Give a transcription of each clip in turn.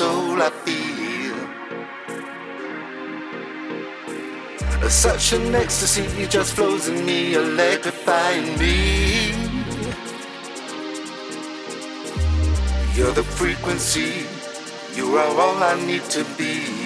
soul I feel. Such an ecstasy just flows in me, electrifying me. You're the frequency. You are all I need to be.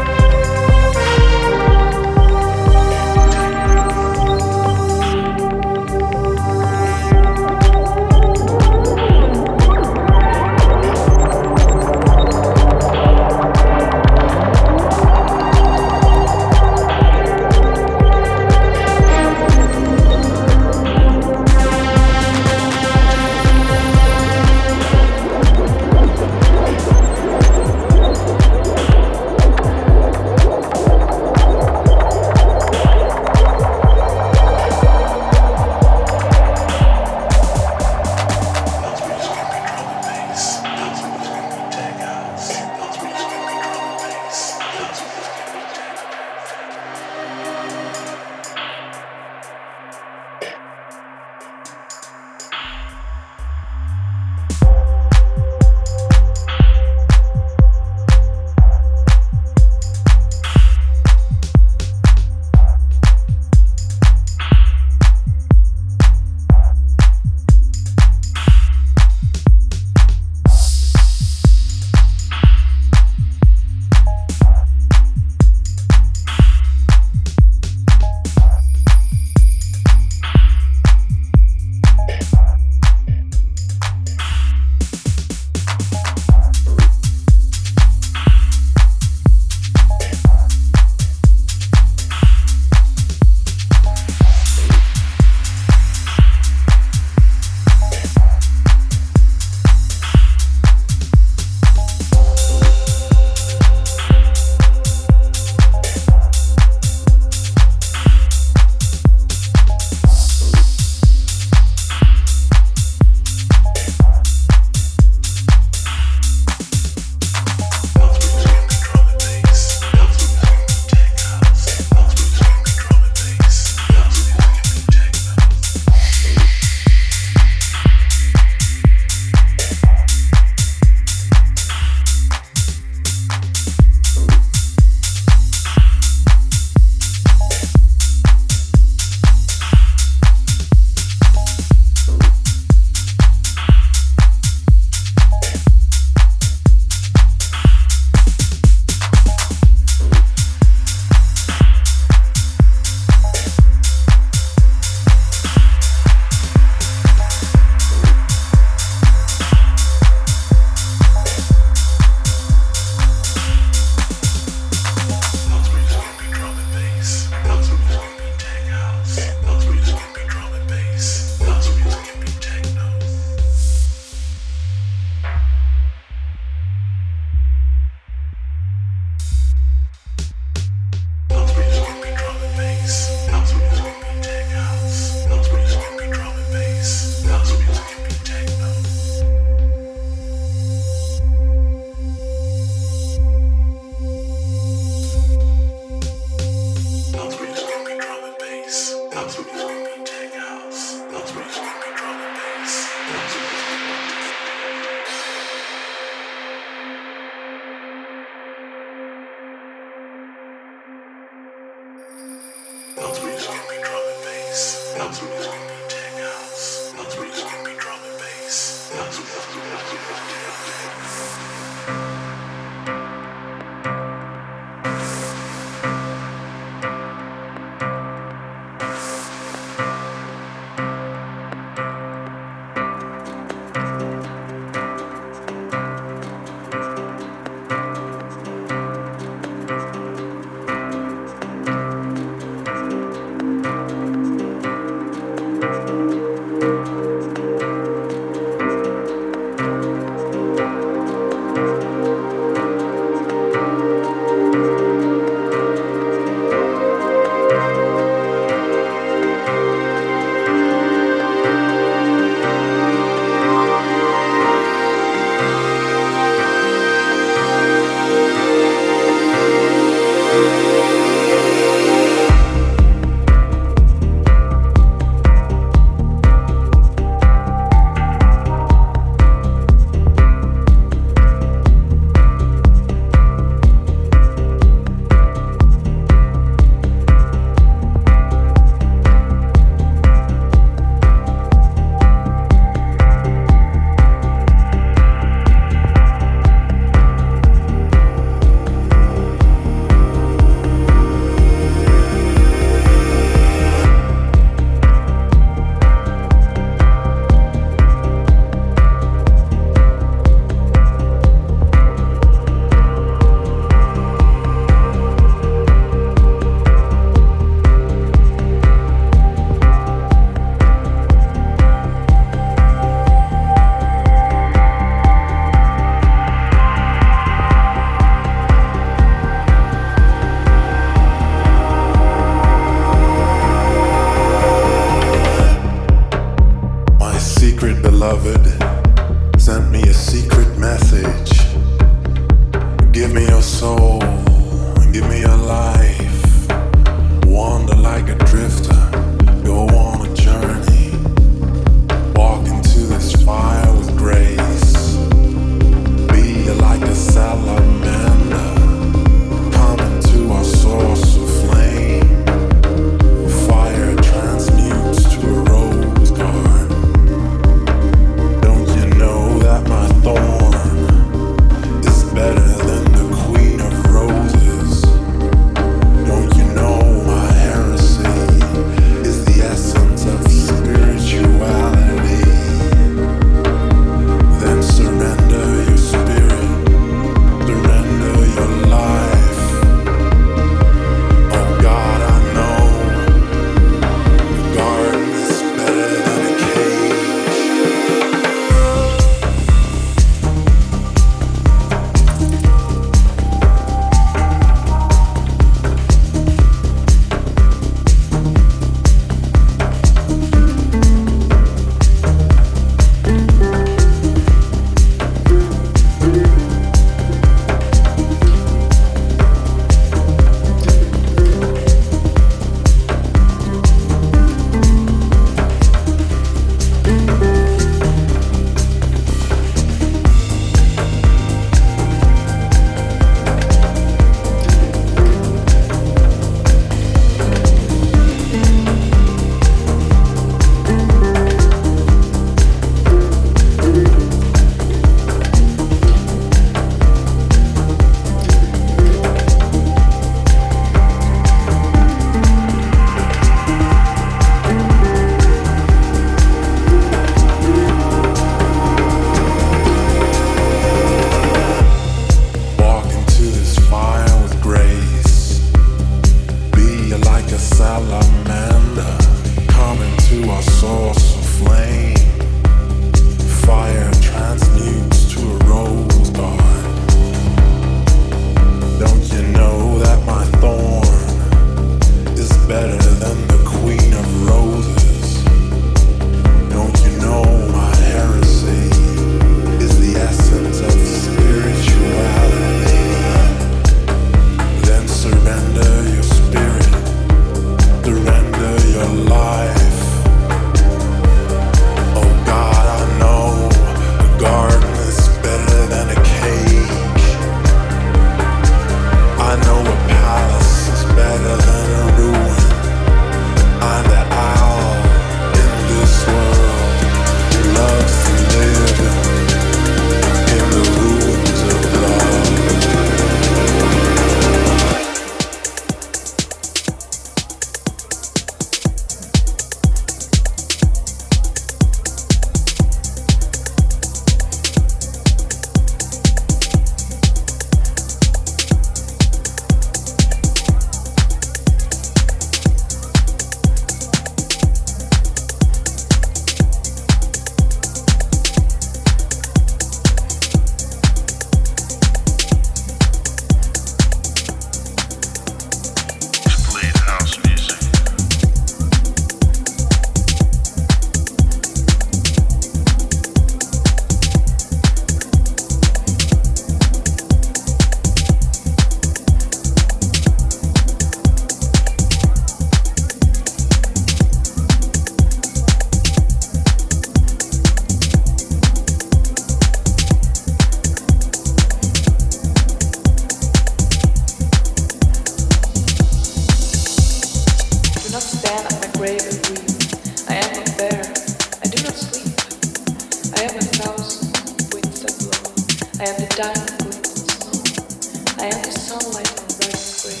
I have the sunlight on bright and gray.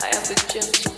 I have the gentle